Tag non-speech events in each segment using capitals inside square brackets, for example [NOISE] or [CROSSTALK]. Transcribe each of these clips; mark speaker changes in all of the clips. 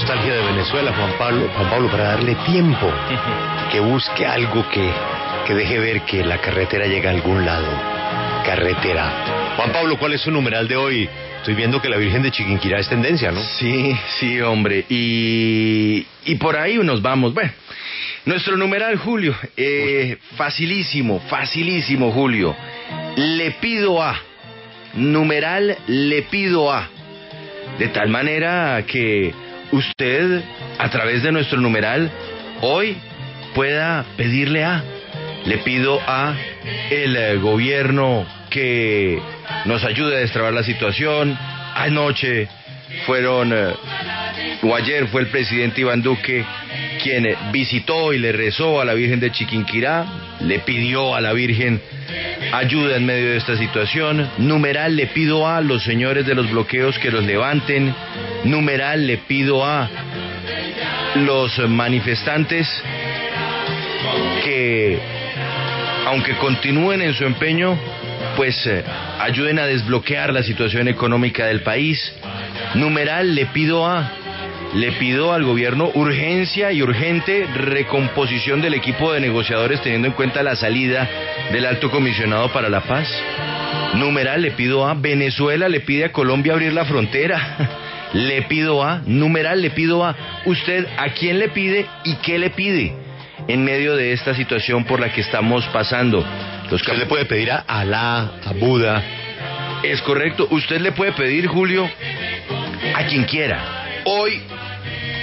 Speaker 1: nostalgia de Venezuela, Juan Pablo, Juan Pablo, para darle tiempo, [LAUGHS] que busque algo que, que deje ver que la carretera llega a algún lado. Carretera. Juan Pablo, ¿cuál es su numeral de hoy? Estoy viendo que la Virgen de Chiquinquirá es tendencia, ¿no?
Speaker 2: Sí, sí, hombre. Y, y por ahí nos vamos. Bueno, nuestro numeral, Julio, eh, facilísimo, facilísimo, Julio. Le pido a. Numeral le pido a. De tal manera que usted, a través de nuestro numeral, hoy pueda pedirle a. Le pido a el eh, gobierno que nos ayude a destrabar la situación. Anoche fueron, eh, o ayer fue el presidente Iván Duque quien eh, visitó y le rezó a la Virgen de Chiquinquirá, le pidió a la Virgen ayuda en medio de esta situación. Numeral, le pido a los señores de los bloqueos que los levanten. Numeral, le pido a los manifestantes que, aunque continúen en su empeño, pues eh, ayuden a desbloquear la situación económica del país. Numeral, le pido a le pido al gobierno urgencia y urgente recomposición del equipo de negociadores teniendo en cuenta la salida del alto comisionado para la paz. Numeral, le pido a Venezuela, le pide a Colombia abrir la frontera. [LAUGHS] Le pido a, numeral, le pido a usted a quién le pide y qué le pide en medio de esta situación por la que estamos pasando.
Speaker 1: Usted le puede pedir a Alá, a Buda.
Speaker 2: Es correcto, usted le puede pedir, Julio, a quien quiera. Hoy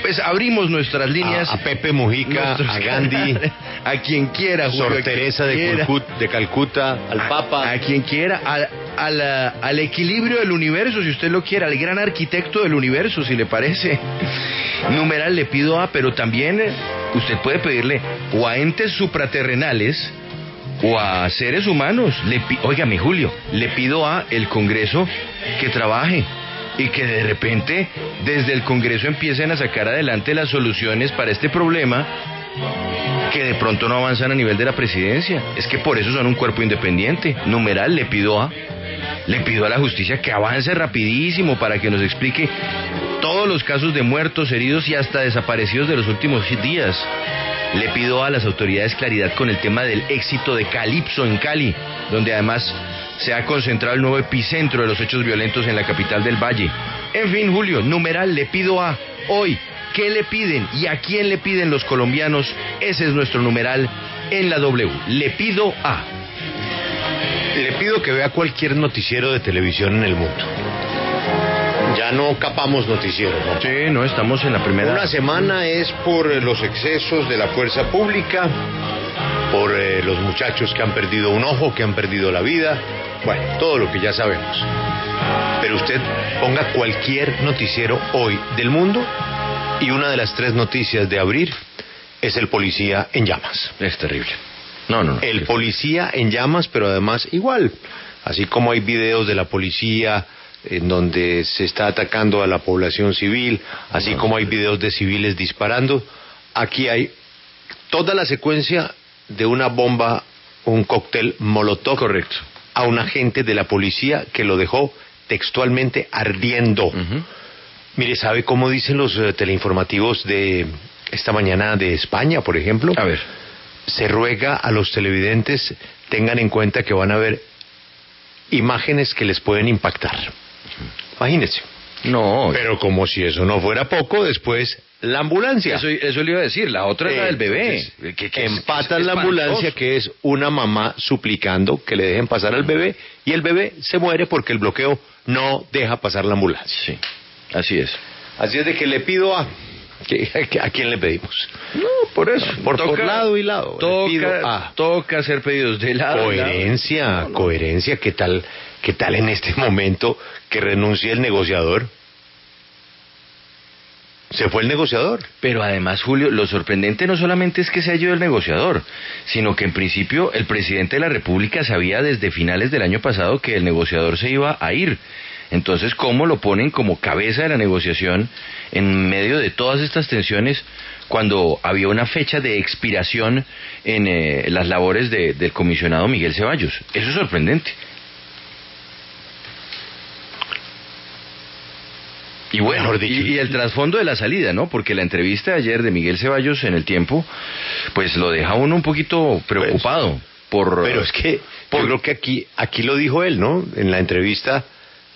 Speaker 2: pues abrimos nuestras líneas.
Speaker 1: A, a Pepe Mujica, a Gandhi, [LAUGHS]
Speaker 2: a quien quiera,
Speaker 1: Sor
Speaker 2: Julio, a
Speaker 1: Teresa de,
Speaker 2: quiera.
Speaker 1: Calcut- de Calcuta, al
Speaker 2: A-
Speaker 1: Papa.
Speaker 2: A, quien quiera, al, al, al equilibrio del universo, si usted lo quiere, al gran arquitecto del universo, si le parece. [LAUGHS] Numeral le pido a, pero también eh, usted puede pedirle o a entes supraterrenales o a seres humanos. Le Óigame, Julio, le pido a el Congreso que trabaje y que de repente desde el Congreso empiecen a sacar adelante las soluciones para este problema que de pronto no avanzan a nivel de la presidencia. Es que por eso son un cuerpo independiente. Numeral, le pido a. Le pido a la justicia que avance rapidísimo para que nos explique todos los casos de muertos, heridos y hasta desaparecidos de los últimos días. Le pido a las autoridades claridad con el tema del éxito de Calipso en Cali, donde además se ha concentrado el nuevo epicentro de los hechos violentos en la capital del Valle. En fin, Julio, numeral, le pido a hoy, ¿qué le piden y a quién le piden los colombianos? Ese es nuestro numeral en la W. Le pido a.
Speaker 1: Le pido que vea cualquier noticiero de televisión en el mundo. Ya no capamos noticieros, ¿no?
Speaker 2: Sí, no, estamos en la primera.
Speaker 1: Una semana es por los excesos de la fuerza pública, por eh, los muchachos que han perdido un ojo, que han perdido la vida, bueno, todo lo que ya sabemos. Pero usted ponga cualquier noticiero hoy del mundo y una de las tres noticias de abrir es el policía en llamas.
Speaker 2: Es terrible. No, no, no.
Speaker 1: El policía en llamas, pero además igual. Así como hay videos de la policía en donde se está atacando a la población civil, así como hay videos de civiles disparando, aquí hay toda la secuencia de una bomba, un cóctel molotov
Speaker 2: Correcto.
Speaker 1: a un agente de la policía que lo dejó textualmente ardiendo. Mire, ¿sabe cómo dicen los eh, teleinformativos de esta mañana de España, por ejemplo?
Speaker 2: A ver.
Speaker 1: se ruega a los televidentes tengan en cuenta que van a ver imágenes que les pueden impactar. Imagínense.
Speaker 2: No,
Speaker 1: Pero como si eso no fuera poco, después la ambulancia.
Speaker 2: eso, eso le iba a decir. La otra es la del bebé.
Speaker 1: Entonces,
Speaker 2: que- que es-
Speaker 1: empatan
Speaker 2: es
Speaker 1: la ambulancia, que es una mamá suplicando que le dejen pasar al bebé, y el bebé se muere porque el bloqueo no deja pasar la ambulancia.
Speaker 2: Sí, así es.
Speaker 1: Así es de que le pido a... ¿A quién le pedimos?
Speaker 2: No, por eso.
Speaker 1: Por- por lado y lado.
Speaker 2: Toca,
Speaker 1: a-
Speaker 2: toca hacer pedidos de lado.
Speaker 1: Coherencia, coherencia, ¿qué tal, ¿qué tal en este momento que renuncie el negociador? Se fue el negociador.
Speaker 2: Pero además, Julio, lo sorprendente no solamente es que se haya ido el negociador, sino que en principio el presidente de la República sabía desde finales del año pasado que el negociador se iba a ir. Entonces, ¿cómo lo ponen como cabeza de la negociación en medio de todas estas tensiones cuando había una fecha de expiración en eh, las labores de- del comisionado Miguel Ceballos? Eso es sorprendente. Y bueno, y, y, el trasfondo de la salida, ¿no? Porque la entrevista de ayer de Miguel Ceballos en el tiempo, pues lo deja uno un poquito preocupado.
Speaker 1: Pues, por, pero es que por, yo creo que aquí, aquí lo dijo él, ¿no? En la entrevista,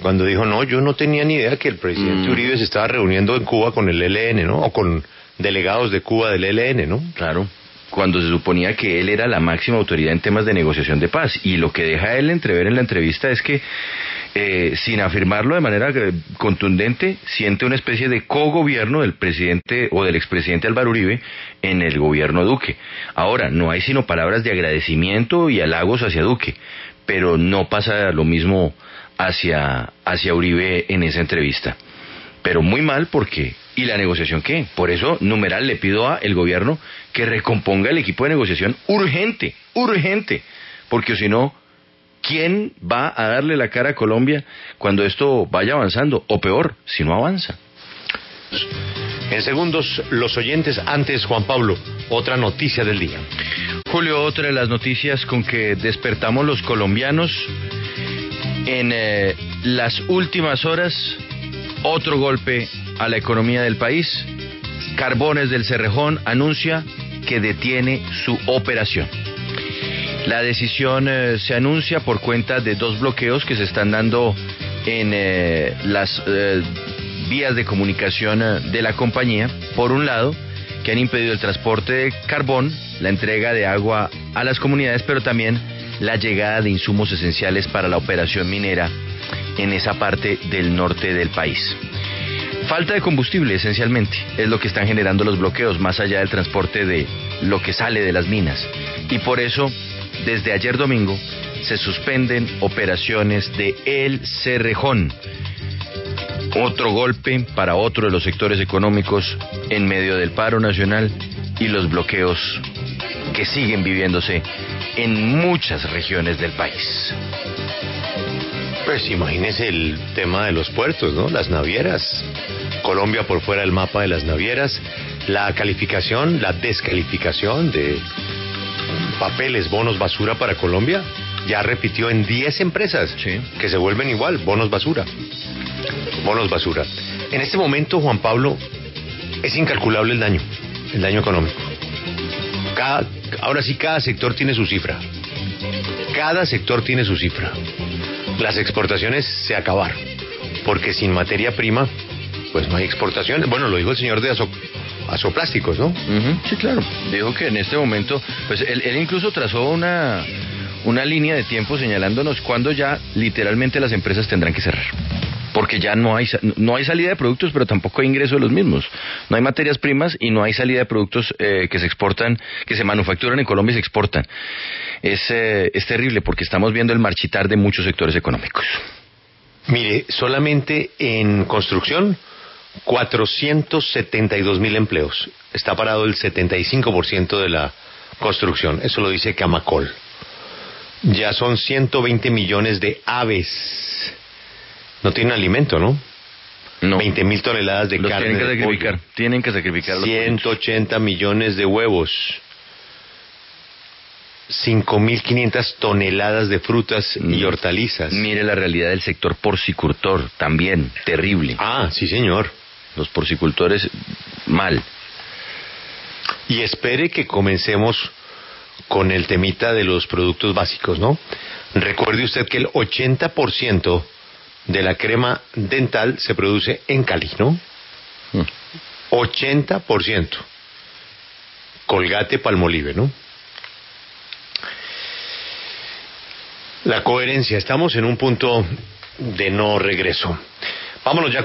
Speaker 1: cuando dijo, no, yo no tenía ni idea que el presidente mm. Uribe se estaba reuniendo en Cuba con el ELN, ¿no? O con delegados de Cuba del ELN, ¿no?
Speaker 2: Claro cuando se suponía que él era la máxima autoridad en temas de negociación de paz. Y lo que deja él entrever en la entrevista es que, eh, sin afirmarlo de manera eh, contundente, siente una especie de cogobierno del presidente o del expresidente Álvaro Uribe en el gobierno Duque. Ahora, no hay sino palabras de agradecimiento y halagos hacia Duque, pero no pasa lo mismo hacia, hacia Uribe en esa entrevista. Pero muy mal porque ¿Y la negociación qué? Por eso, numeral, le pido a el gobierno que recomponga el equipo de negociación urgente, urgente, porque si no, ¿quién va a darle la cara a Colombia cuando esto vaya avanzando? O peor, si no avanza.
Speaker 1: En segundos, los oyentes antes, Juan Pablo, otra noticia del día.
Speaker 2: Julio, otra de las noticias con que despertamos los colombianos en eh, las últimas horas, otro golpe a la economía del país, Carbones del Cerrejón anuncia que detiene su operación. La decisión eh, se anuncia por cuenta de dos bloqueos que se están dando en eh, las eh, vías de comunicación de la compañía. Por un lado, que han impedido el transporte de carbón, la entrega de agua a las comunidades, pero también la llegada de insumos esenciales para la operación minera en esa parte del norte del país. Falta de combustible, esencialmente, es lo que están generando los bloqueos, más allá del transporte de lo que sale de las minas. Y por eso, desde ayer domingo, se suspenden operaciones de El Cerrejón. Otro golpe para otro de los sectores económicos en medio del paro nacional y los bloqueos que siguen viviéndose en muchas regiones del país.
Speaker 1: Pues imagínese el tema de los puertos, ¿no? Las navieras. Colombia por fuera del mapa de las navieras. La calificación, la descalificación de papeles, bonos basura para Colombia, ya repitió en 10 empresas que se vuelven igual, bonos basura. Bonos basura. En este momento, Juan Pablo, es incalculable el daño, el daño económico. Cada, ahora sí, cada sector tiene su cifra. Cada sector tiene su cifra las exportaciones se acabaron, porque sin materia prima, pues no hay exportaciones. Bueno, lo dijo el señor de Azoplásticos, ¿no?
Speaker 2: Sí, claro. Dijo que en este momento, pues él, incluso trazó una, una línea de tiempo señalándonos cuándo ya literalmente las empresas tendrán que cerrar porque ya no hay no hay salida de productos, pero tampoco hay ingreso de los mismos. No hay materias primas y no hay salida de productos eh, que se exportan, que se manufacturan en Colombia y se exportan. Es, eh, es terrible porque estamos viendo el marchitar de muchos sectores económicos.
Speaker 1: Mire, solamente en construcción 472 mil empleos. Está parado el 75% de la construcción. Eso lo dice Camacol. Ya son 120 millones de aves no tienen alimento, ¿no?
Speaker 2: No.
Speaker 1: 20 mil toneladas de carne.
Speaker 2: Tienen que sacrificar. Tienen que sacrificar.
Speaker 1: 180 millones de huevos. 5.500 toneladas de frutas y mm. hortalizas.
Speaker 2: Mire la realidad del sector porcicultor, también terrible.
Speaker 1: Ah, sí, señor.
Speaker 2: Los porcicultores, mal.
Speaker 1: Y espere que comencemos con el temita de los productos básicos, ¿no? Recuerde usted que el 80% de la crema dental se produce en Cali, ¿no? 80%. Hmm. Colgate Palmolive, ¿no? La coherencia, estamos en un punto de no regreso. Vámonos ya con